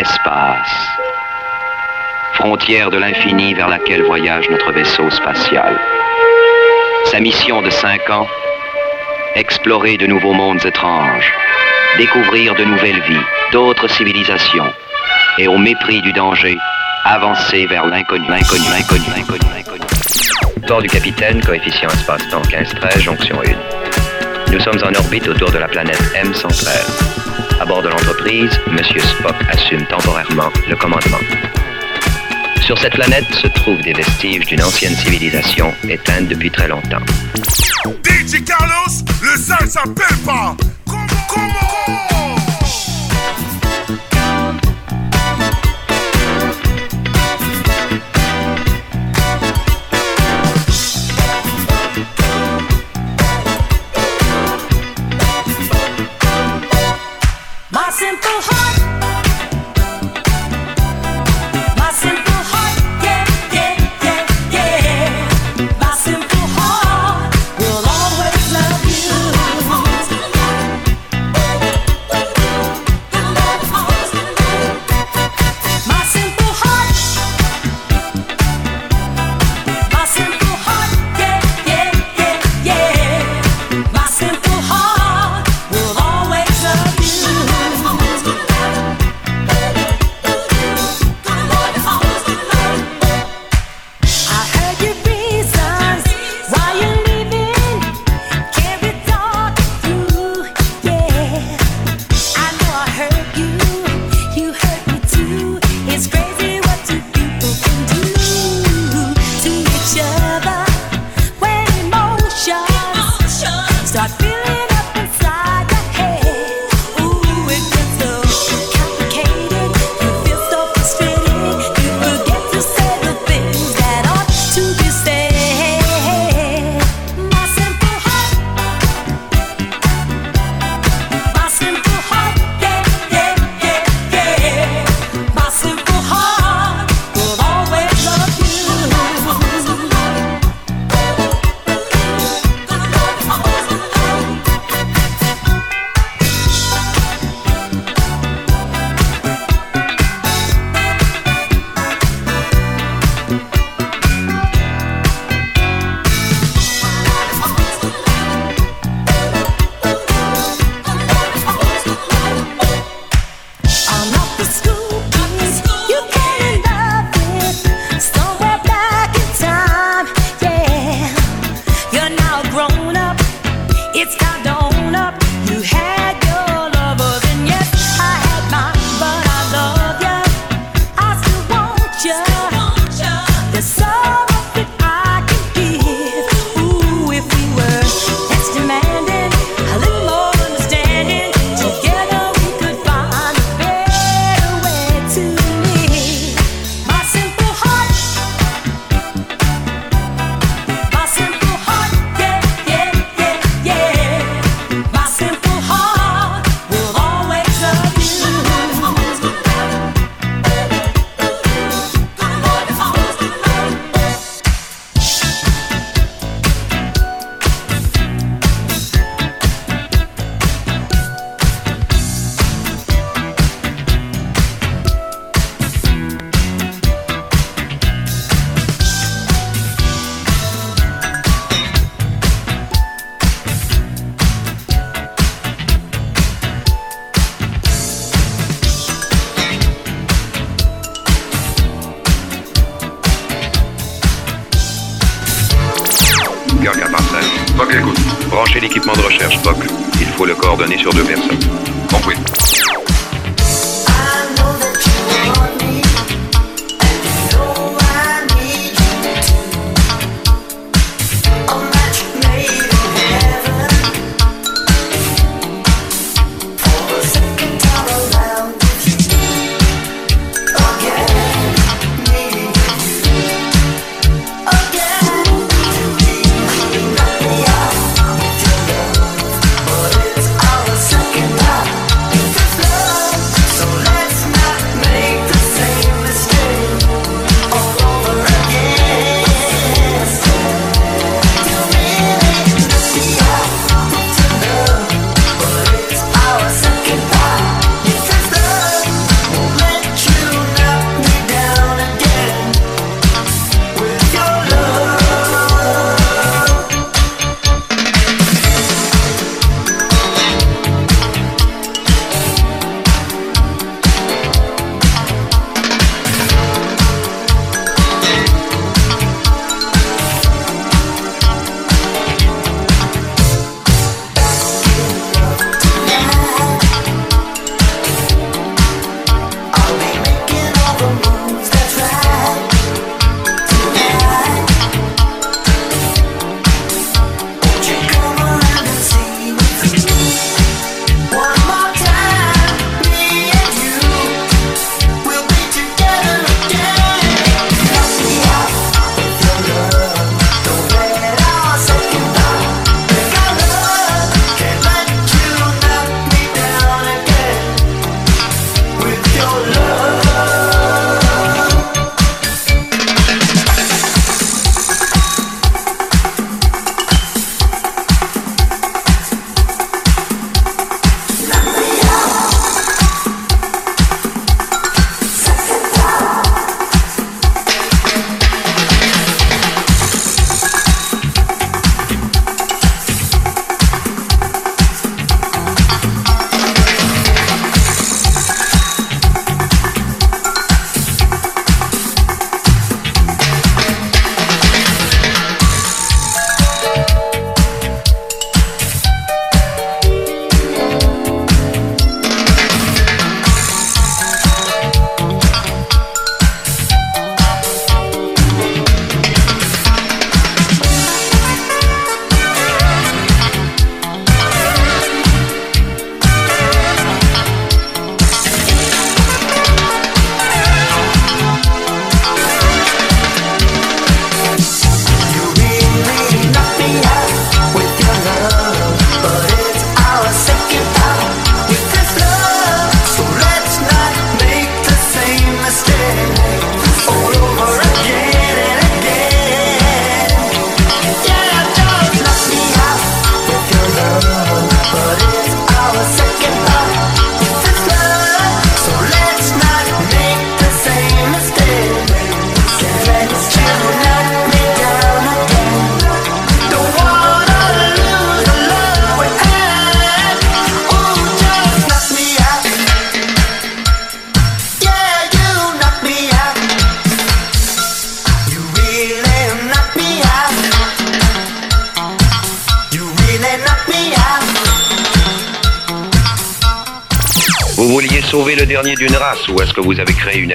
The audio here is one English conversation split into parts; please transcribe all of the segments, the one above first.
Espace. Frontière de l'infini vers laquelle voyage notre vaisseau spatial. Sa mission de cinq ans, explorer de nouveaux mondes étranges, découvrir de nouvelles vies, d'autres civilisations, et au mépris du danger, avancer vers l'inconnu, l'inconnu, l'inconnu, l'inconnu, l'inconnu. Du capitaine, coefficient espace-temps 15-13, jonction 1. Nous sommes en orbite autour de la planète M113. À bord de l'entreprise, M. Spock assume temporairement le commandement. Sur cette planète se trouvent des vestiges d'une ancienne civilisation éteinte depuis très longtemps. Carlos, le s'appelle pas. Gaga partage. POC écoute. Branchez l'équipement de recherche POC. Il faut le coordonner sur deux personnes. Compris. D'une race ou est-ce que vous avez créé une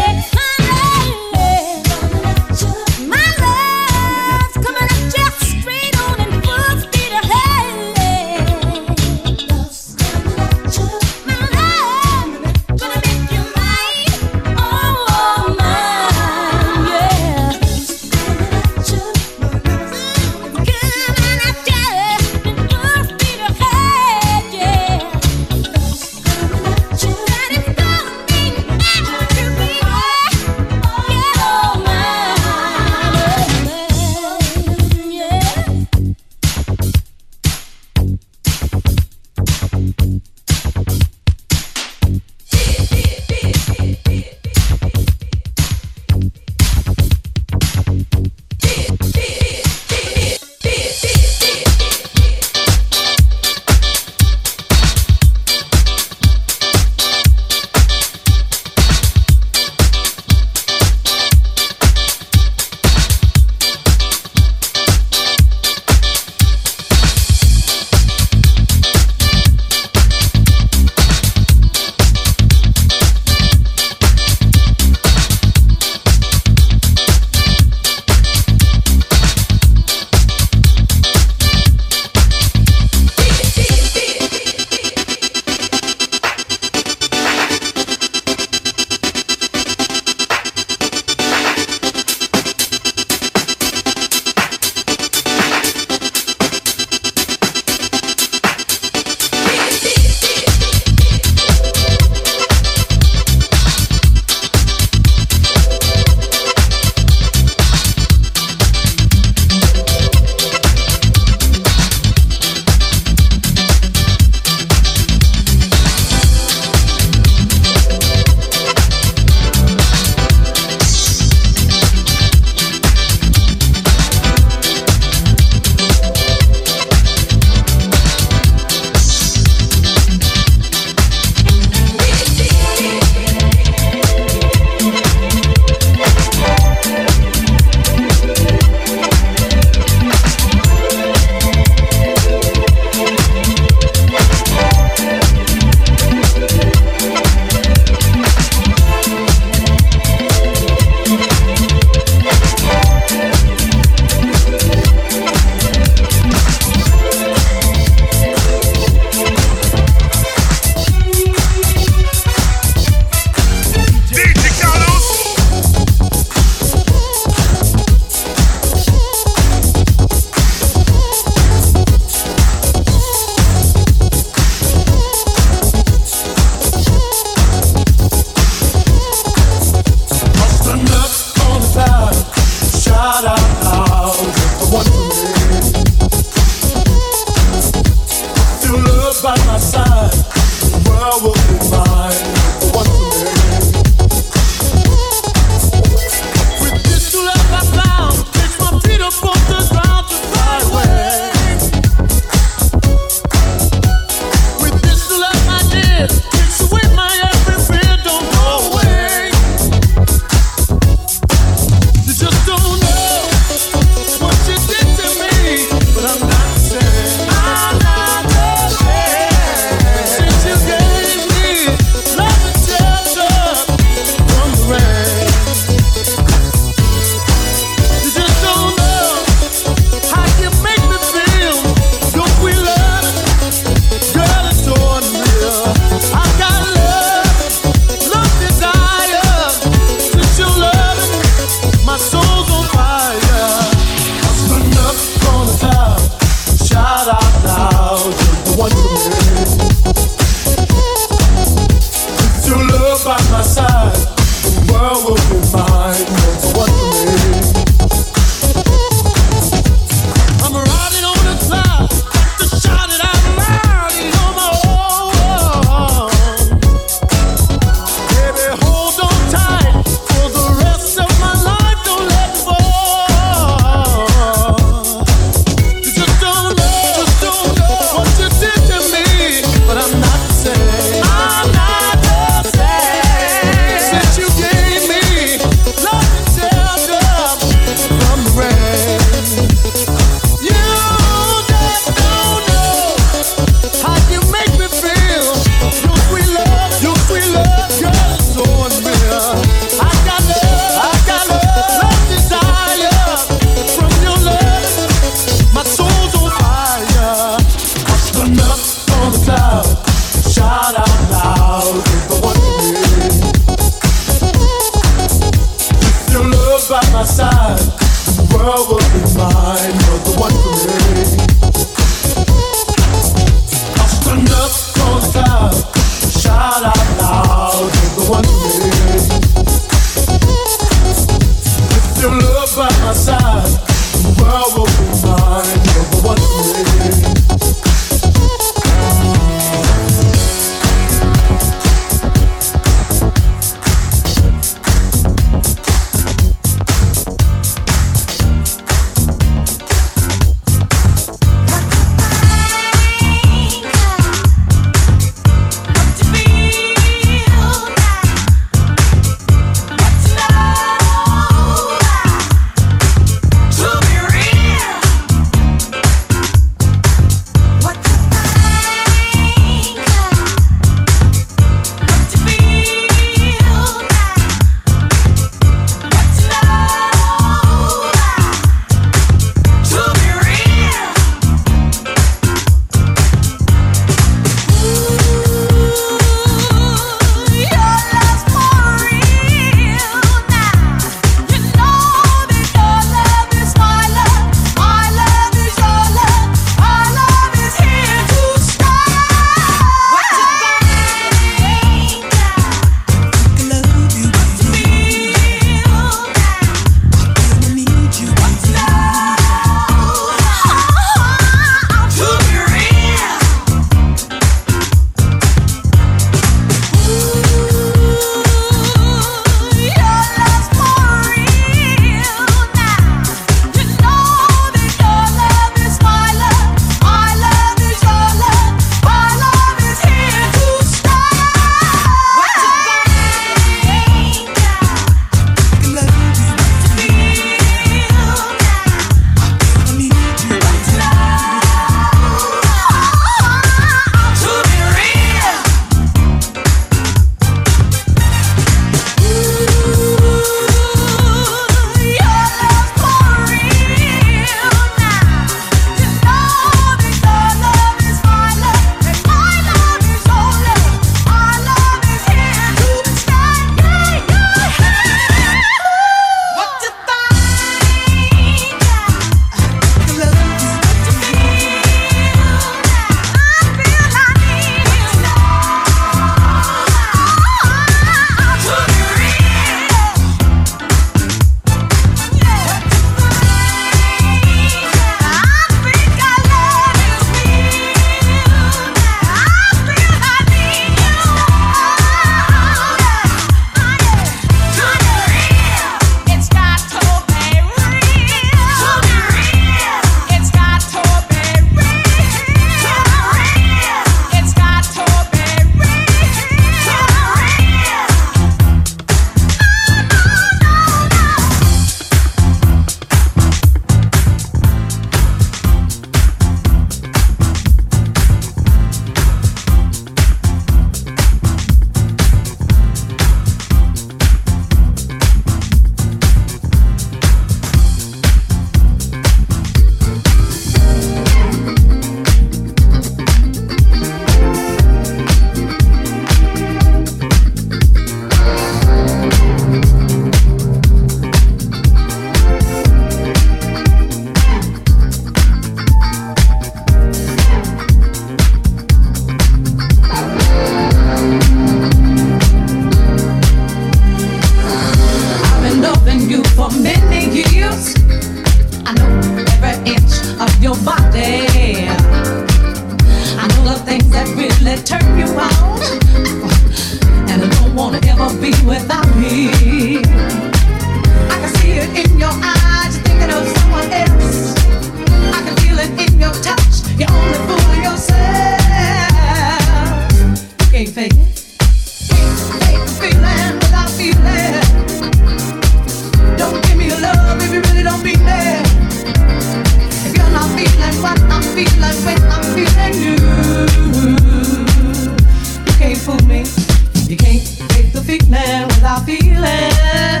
to feeling without feeling.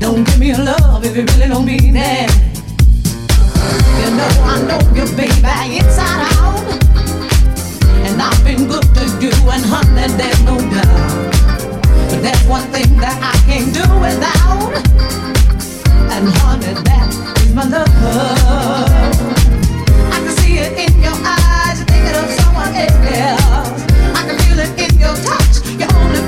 Don't give me love if you really don't mean it. You know I know you, baby, inside out. And I've been good to you, and honey, there's no doubt. But there's one thing that I can't do without. And honey, that is my love. I can see it in your eyes, you're thinking of someone else. I can feel it in your touch, you're only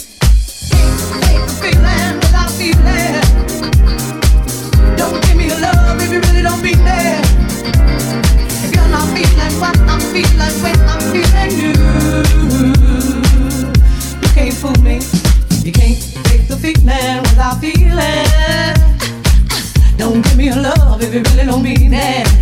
feeling. Don't give me your love if you really don't mean it.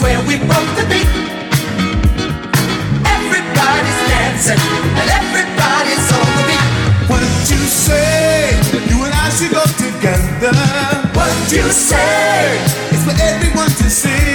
Where we want to be. Everybody's dancing and everybody's on the beat. What did you say? You and I should go together. What did you say? It's for everyone to see.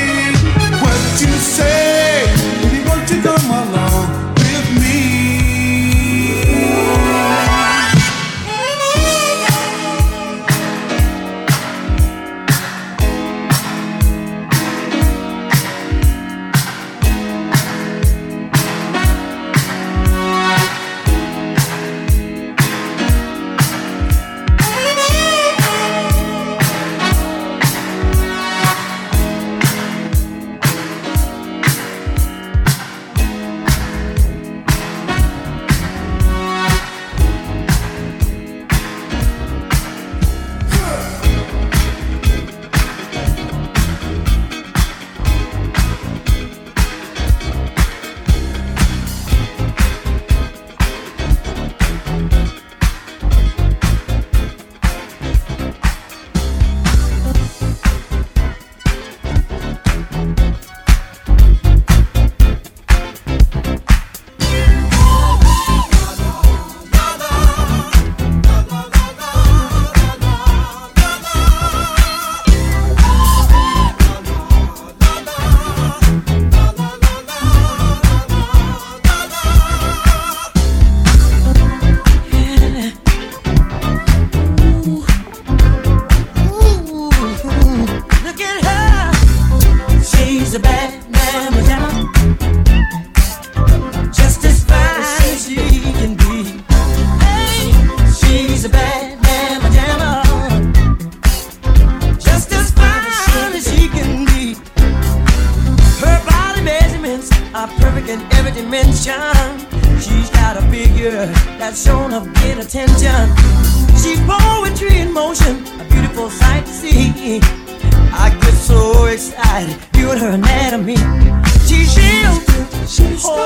attraction. She's got a figure that's shown of good attention. She's poetry in motion, a beautiful sight to see. I get so excited, viewing her anatomy. She's real, she's whole.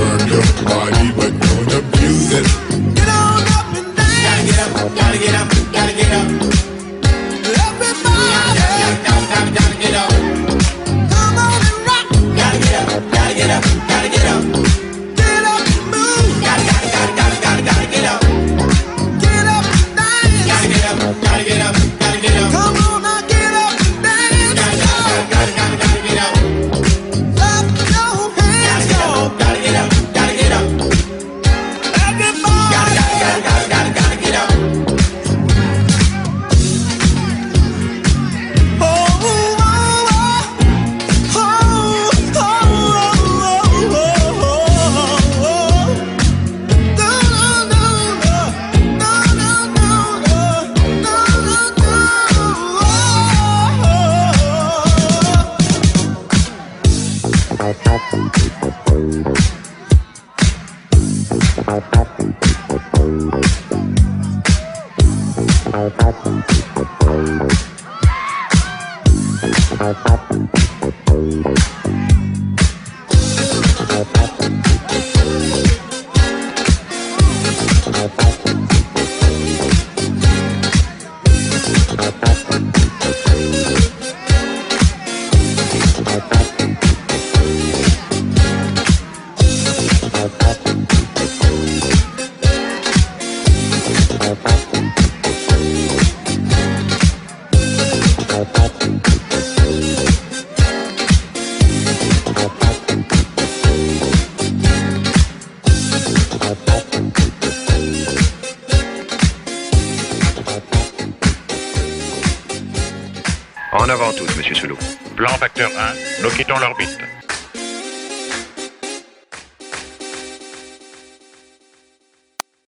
Work your body, but don't abuse it.